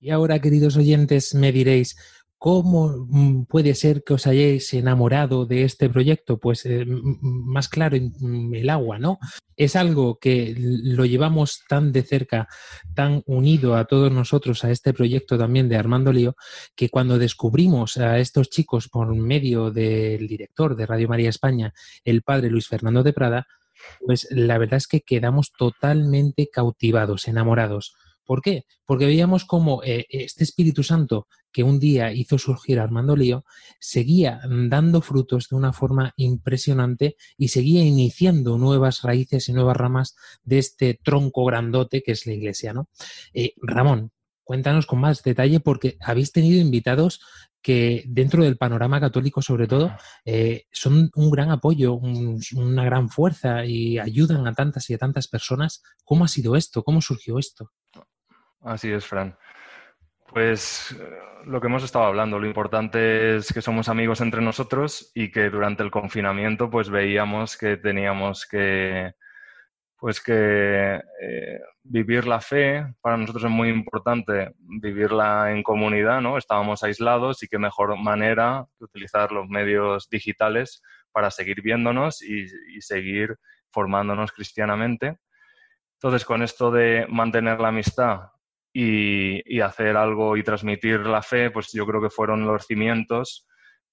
Y ahora, queridos oyentes, me diréis, ¿Cómo mm, puede ser que os hayáis enamorado de este proyecto? Pues eh, más claro, el agua, ¿no? Es algo que lo llevamos tan de cerca, tan unido a todos nosotros a este proyecto también de Armando Lío, que cuando descubrimos a estos chicos por medio del director de Radio María España, el padre Luis Fernando de Prada, pues la verdad es que quedamos totalmente cautivados, enamorados. ¿Por qué? Porque veíamos como eh, este Espíritu Santo que un día hizo surgir Armando Lío seguía dando frutos de una forma impresionante y seguía iniciando nuevas raíces y nuevas ramas de este tronco grandote que es la iglesia. ¿no? Eh, Ramón, cuéntanos con más detalle porque habéis tenido invitados que dentro del panorama católico sobre todo eh, son un gran apoyo, una gran fuerza y ayudan a tantas y a tantas personas. ¿Cómo ha sido esto? ¿Cómo surgió esto?
Así es, Fran. Pues eh, lo que hemos estado hablando, lo importante es que somos amigos entre nosotros y que durante el confinamiento pues veíamos que teníamos que pues que eh, vivir la fe para nosotros es muy importante vivirla en comunidad, ¿no? Estábamos aislados y qué mejor manera de utilizar los medios digitales para seguir viéndonos y seguir formándonos cristianamente. Entonces, con esto de mantener la amistad y, hacer algo y transmitir la fe, pues yo creo que fueron los cimientos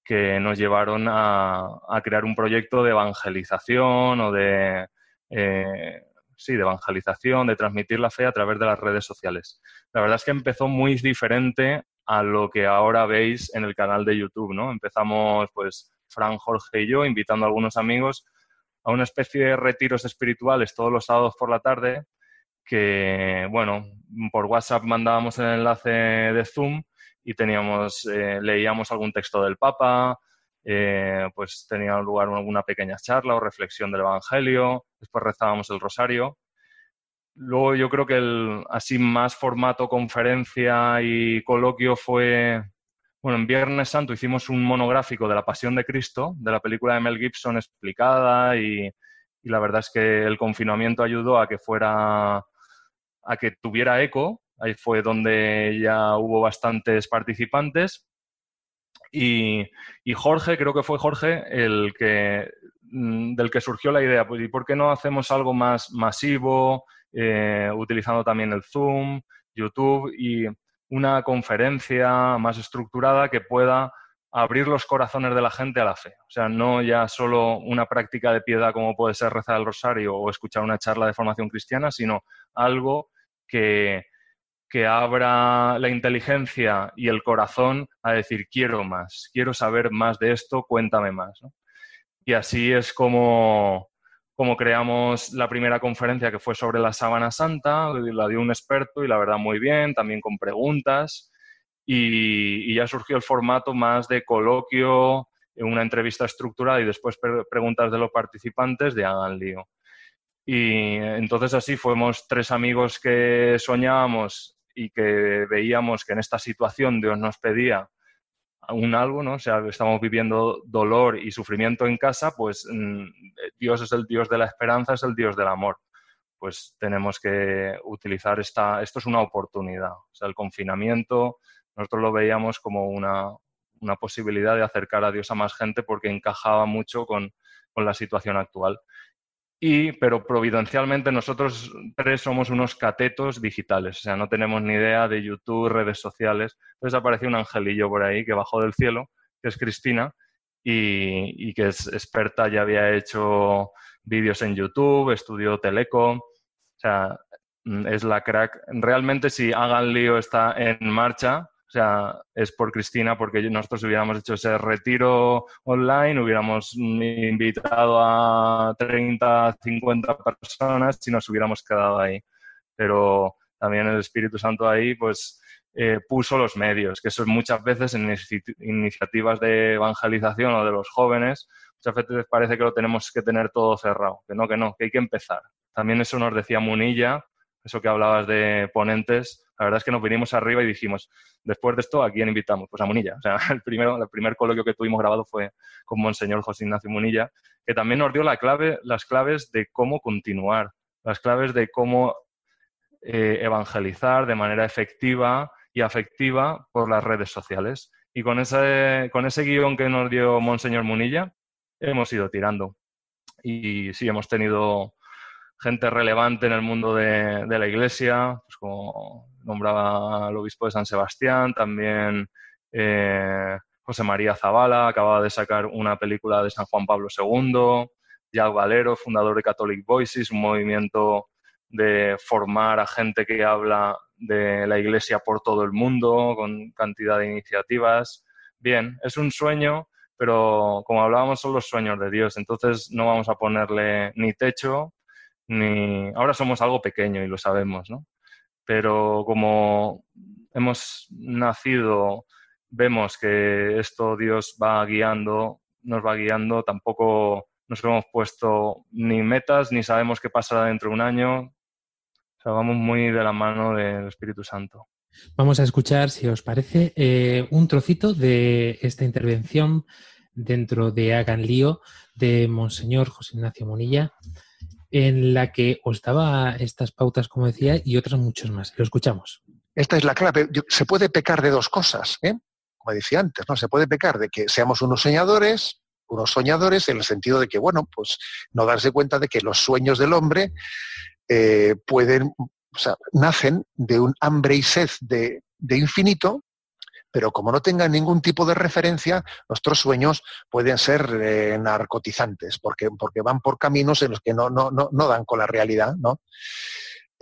que nos llevaron a, crear un proyecto de evangelización o de, eh, sí, de evangelización, de transmitir la fe a través de las redes sociales. La verdad es que empezó muy diferente a lo que ahora veis en el canal de YouTube, ¿no? Empezamos, pues, Fran, Jorge y yo, invitando a algunos amigos a una especie de retiros espirituales todos los sábados por la tarde, que, bueno, por WhatsApp mandábamos el enlace de Zoom y teníamos, eh, leíamos algún texto del Papa, eh, pues tenía lugar alguna pequeña charla o reflexión del Evangelio, después rezábamos el rosario. Luego yo creo que el así más formato conferencia y coloquio fue, bueno, en Viernes Santo hicimos un monográfico de la Pasión de Cristo, de la película de Mel Gibson explicada y, y la verdad es que el confinamiento ayudó a que fuera, a que tuviera eco. Ahí fue donde ya hubo bastantes participantes. Y, y Jorge, creo que fue Jorge el que mm, del que surgió la idea, pues ¿y por qué no hacemos algo más masivo, eh, utilizando también el Zoom, YouTube y una conferencia más estructurada que pueda abrir los corazones de la gente a la fe. O sea, no ya solo una práctica de piedad como puede ser rezar el rosario o escuchar una charla de formación cristiana, sino algo que, que abra la inteligencia y el corazón a decir, quiero más, quiero saber más de esto, cuéntame más. Y así es como, como creamos la primera conferencia que fue sobre la sábana santa, la dio un experto y la verdad muy bien, también con preguntas. Y, ya surgió el formato más de coloquio, una entrevista estructurada y después preguntas de los participantes de hagan lío. Y entonces así fuimos tres amigos que soñábamos y que veíamos que en esta situación Dios nos pedía un algo, ¿no? O sea, estamos viviendo dolor y sufrimiento en casa, pues mm, Dios es el Dios de la esperanza, es el Dios del amor. Pues tenemos que utilizar esta, esto es una oportunidad. O sea, el confinamiento, nosotros lo veíamos como una, una posibilidad de acercar a Dios a más gente porque encajaba mucho con, con la situación actual. Y, pero providencialmente nosotros tres somos unos catetos digitales, o sea, no tenemos ni idea de YouTube, redes sociales. Entonces apareció un angelillo por ahí que bajó del cielo, que es Cristina, y, que es experta, ya había hecho vídeos en YouTube, estudió Teleco, o sea, es la crack. Realmente si Hagan Lío está en marcha, o sea, es por Cristina, porque nosotros hubiéramos hecho ese retiro online, hubiéramos invitado a 30, 50 personas si nos hubiéramos quedado ahí. Pero también el Espíritu Santo ahí, pues, eh, puso los medios, que eso es muchas veces en iniciativas de evangelización o de los jóvenes, muchas veces parece que lo tenemos que tener todo cerrado, que no, que no, que hay que empezar. También eso nos decía Munilla, eso que hablabas de ponentes, la verdad es que nos vinimos arriba y dijimos, después de esto, ¿a quién invitamos? Pues a Munilla. O sea, el, primero, el primer coloquio que tuvimos grabado fue con Monseñor José Ignacio Munilla, que también nos dio las claves de cómo continuar, las claves de cómo eh, evangelizar de manera efectiva y afectiva por las redes sociales. Y con ese, con ese guion que nos dio Monseñor Munilla, hemos ido tirando. Y sí, hemos tenido gente relevante en el mundo de, la iglesia, pues como nombraba al obispo de San Sebastián, también eh, José María Zavala, acababa de sacar una película de San Juan Pablo II, Jacques Valero, fundador de Catholic Voices, un movimiento de formar a gente que habla de la iglesia por todo el mundo, con cantidad de iniciativas. Bien, es un sueño, pero como hablábamos son los sueños de Dios, entonces no vamos a ponerle ni techo ni... Ahora somos algo pequeño y lo sabemos, ¿no? Pero como hemos nacido, vemos que esto Dios va guiando, nos va guiando, tampoco nos hemos puesto ni metas, ni sabemos qué pasará dentro de un año. O sea, vamos muy de la mano del Espíritu Santo.
Vamos a escuchar, si os parece, eh, un trocito de esta intervención dentro de Hagan Lío de Monseñor José Ignacio Monilla en la que os daba estas pautas, como decía, y otras muchas más. Lo escuchamos.
Esta es la clave. Se puede pecar de dos cosas, ¿eh? como decía antes, ¿no? Se puede pecar de que seamos unos soñadores, unos soñadores en el sentido de que, bueno, pues no darse cuenta de que los sueños del hombre eh, pueden, o sea, nacen de un hambre y sed de, de infinito pero como no tengan ningún tipo de referencia, nuestros sueños pueden ser eh, narcotizantes, porque, porque van por caminos en los que no, no, no, no dan con la realidad, ¿no?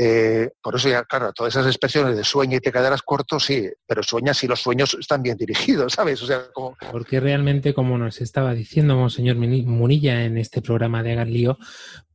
Eh, por eso ya, claro, todas esas expresiones de sueño y te quedarás corto, sí, pero sueñas si los sueños están bien dirigidos, ¿sabes? O sea, como...
Porque realmente, como nos estaba diciendo Monseñor Munilla en este programa de Hagan Lío,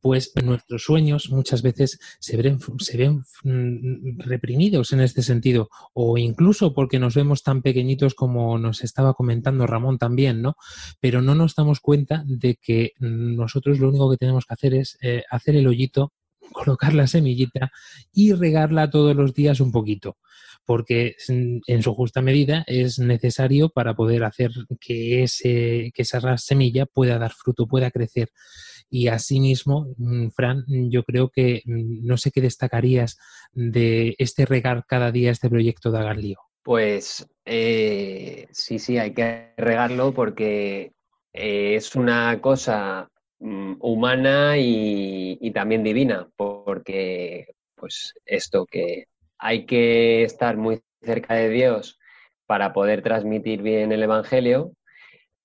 pues nuestros sueños muchas veces se ven, se ven mm, reprimidos en este sentido, o incluso porque nos vemos tan pequeñitos como nos estaba comentando Ramón también, ¿no? Pero no nos damos cuenta de que nosotros lo único que tenemos que hacer es eh, hacer el hoyito colocar la semillita y regarla todos los días un poquito, porque en su justa medida es necesario para poder hacer que, ese, que esa semilla pueda dar fruto, pueda crecer. Y asimismo, mm, Fran, yo creo que mm, no sé qué destacarías de este regar cada día este proyecto de Hagan Lío.
Pues eh, sí, sí, hay que regarlo porque eh, es una cosa humana y, y, también divina, porque pues esto que hay que estar muy cerca de Dios para poder transmitir bien el Evangelio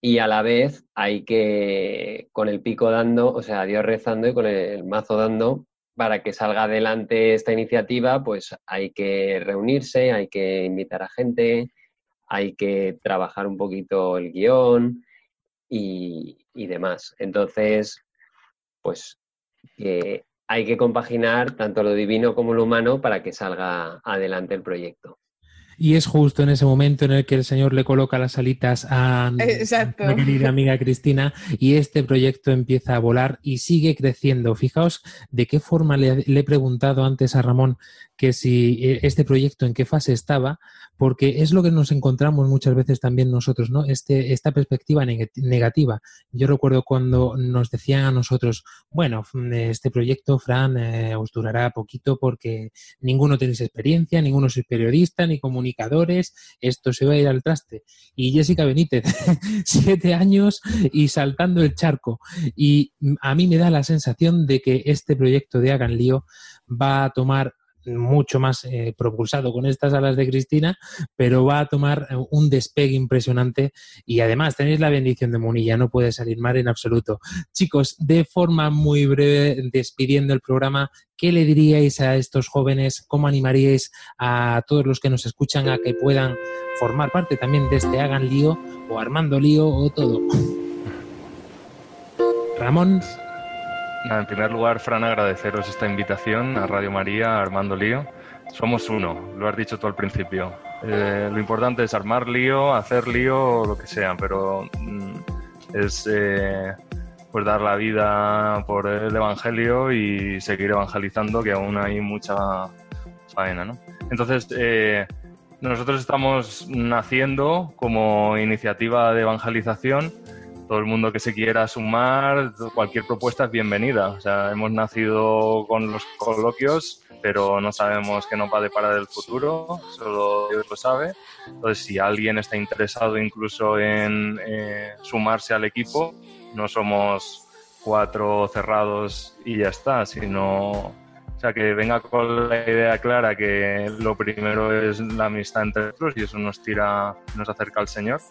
y a la vez hay que con el pico dando, o sea, Dios rezando y con el mazo dando para que salga adelante esta iniciativa, pues hay que reunirse, hay que invitar a gente, hay que trabajar un poquito el guion y, demás. Entonces, pues hay que compaginar tanto lo divino como lo humano para que salga adelante el proyecto.
Y es justo en ese momento en el que el Señor le coloca las alitas a mi querida amiga Cristina y este proyecto empieza a volar y sigue creciendo. Fijaos de qué forma le, le he preguntado antes a Ramón que si eh, este proyecto en qué fase estaba, porque es lo que nos encontramos muchas veces también nosotros, ¿no? Este, esta perspectiva negativa. Yo recuerdo cuando nos decían a nosotros, bueno, este proyecto, Fran, eh, os durará poquito porque ninguno tenéis experiencia, ninguno sois periodista, ni comunicadores, esto se va a ir al traste. Y Jessica Benítez, siete años y saltando el charco. Y a mí me da la sensación de que este proyecto de Hagan Lío va a tomar mucho más eh, propulsado con estas alas de Cristina, pero va a tomar eh, un despegue impresionante y además tenéis la bendición de Munilla, no puede salir mal en absoluto. Chicos, de forma muy breve, despidiendo el programa, ¿qué le diríais a estos jóvenes? ¿Cómo animaríais a todos los que nos escuchan a que puedan formar parte también de este Hagan Lío o Armando Lío o todo? Ramón.
En primer lugar, Fran, agradeceros esta invitación a Radio María, Armando Lío. Somos uno, lo has dicho tú al principio. Eh, lo importante es armar lío, hacer lío lo que sea, pero mm, es eh, pues dar la vida por el Evangelio y seguir evangelizando, que aún hay mucha faena. ¿no? Entonces, eh, nosotros estamos naciendo como iniciativa de evangelización todo el mundo que se quiera sumar, cualquier propuesta es bienvenida. O sea, hemos nacido con los coloquios, pero no sabemos qué nos va a deparar el futuro, solo Dios lo sabe. Entonces, si alguien está interesado incluso en eh, sumarse al equipo, no somos cuatro cerrados y ya está, sino o sea, que venga con la idea clara que lo primero es la amistad entre nosotros y eso nos tira, nos acerca al Señor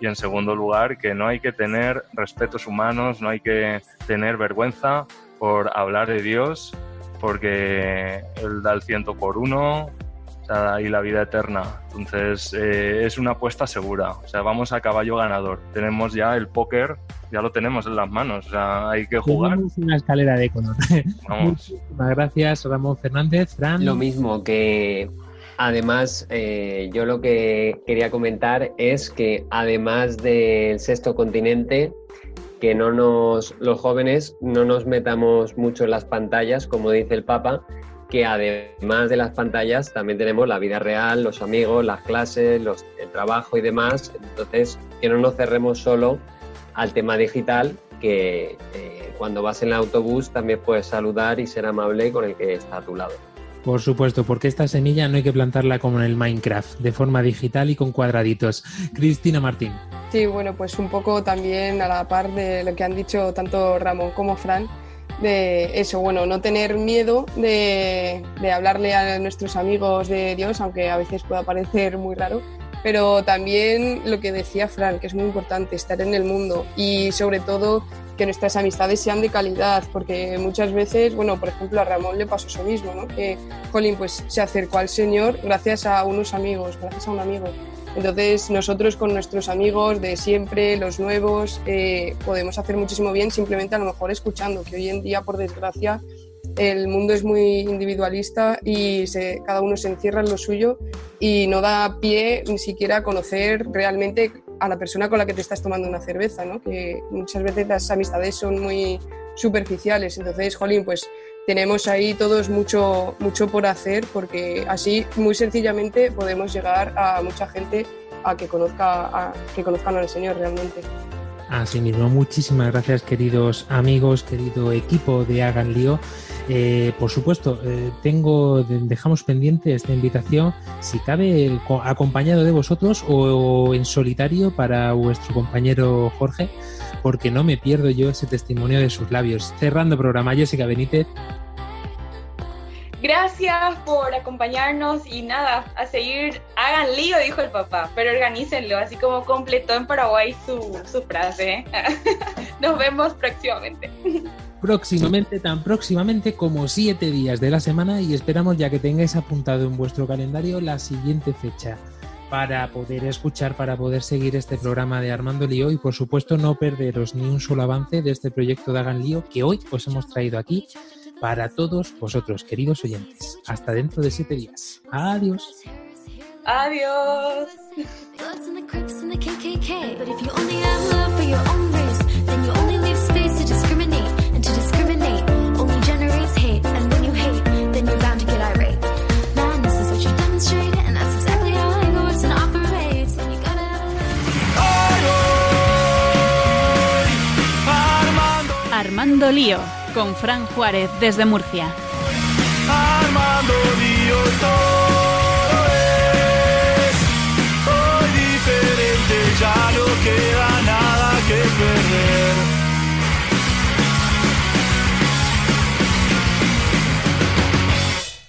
y en segundo lugar que no hay que tener respetos humanos, no hay que tener vergüenza por hablar de Dios, porque Él da el ciento por uno y la vida eterna. Entonces eh, es una apuesta segura, o sea, vamos a caballo ganador. Tenemos ya el póker, ya lo tenemos en las manos, o sea, hay que jugar.
Tenemos una escalera de color. Vamos. Muchísimas gracias, Ramón Fernández. Fran.
Lo mismo que Además, eh, yo lo que quería comentar es que además del sexto continente, que no nos, los jóvenes no nos metamos mucho en las pantallas, como dice el Papa, que además de las pantallas también tenemos la vida real, los amigos, las clases, los, el trabajo y demás. Entonces, que no nos cerremos solo al tema digital, que eh, cuando vas en el autobús también puedes saludar y ser amable con el que está a tu lado.
Por supuesto, porque esta semilla no hay que plantarla como en el Minecraft, de forma digital y con cuadraditos. Cristina Martín.
Sí, bueno, pues un poco también a la par de lo que han dicho tanto Ramón como Fran, de eso, bueno, no tener miedo de, hablarle a nuestros amigos de Dios, aunque a veces pueda parecer muy raro, pero también lo que decía Fran, que es muy importante, estar en el mundo y sobre todo que nuestras amistades sean de calidad, porque muchas veces, bueno, por ejemplo, a Ramón le pasó eso mismo, ¿no? Que Colin pues se acercó al Señor gracias a unos amigos, gracias a un amigo. Entonces nosotros con nuestros amigos de siempre, los nuevos, eh, podemos hacer muchísimo bien simplemente a lo mejor escuchando, que hoy en día, por desgracia, el mundo es muy individualista y cada uno se encierra en lo suyo y no da pie ni siquiera a conocer realmente a la persona con la que te estás tomando una cerveza, ¿no? que muchas veces las amistades son muy superficiales. Entonces, Jolín, pues tenemos ahí todos mucho, mucho por hacer porque así muy sencillamente podemos llegar a mucha gente a que, conozca, a que conozcan al Señor realmente.
Asimismo, muchísimas gracias queridos amigos, querido equipo de Hagan Lío. Eh, por supuesto, eh, tengo, dejamos pendiente esta invitación, si cabe, acompañado de vosotros o en solitario para vuestro compañero Jorge, porque no me pierdo yo ese testimonio de sus labios. Cerrando programa, Jessica Benítez.
Gracias por acompañarnos y nada, a seguir, hagan lío, dijo el papá, pero organícenlo, así como completó en Paraguay su, su frase. Nos vemos próximamente.
Próximamente, tan próximamente como siete días de la semana y esperamos ya que tengáis apuntado en vuestro calendario la siguiente fecha para poder escuchar, para poder seguir este programa de Armando Lío y por supuesto no perderos ni un solo avance de este proyecto de Hagan Lío que hoy os hemos traído aquí para todos vosotros, queridos oyentes. Hasta dentro de siete días. Adiós.
Adiós.
Armando Lío con Fran Juárez desde Murcia.
Armando Dio todo es hoy diferente, ya no queda nada que perder.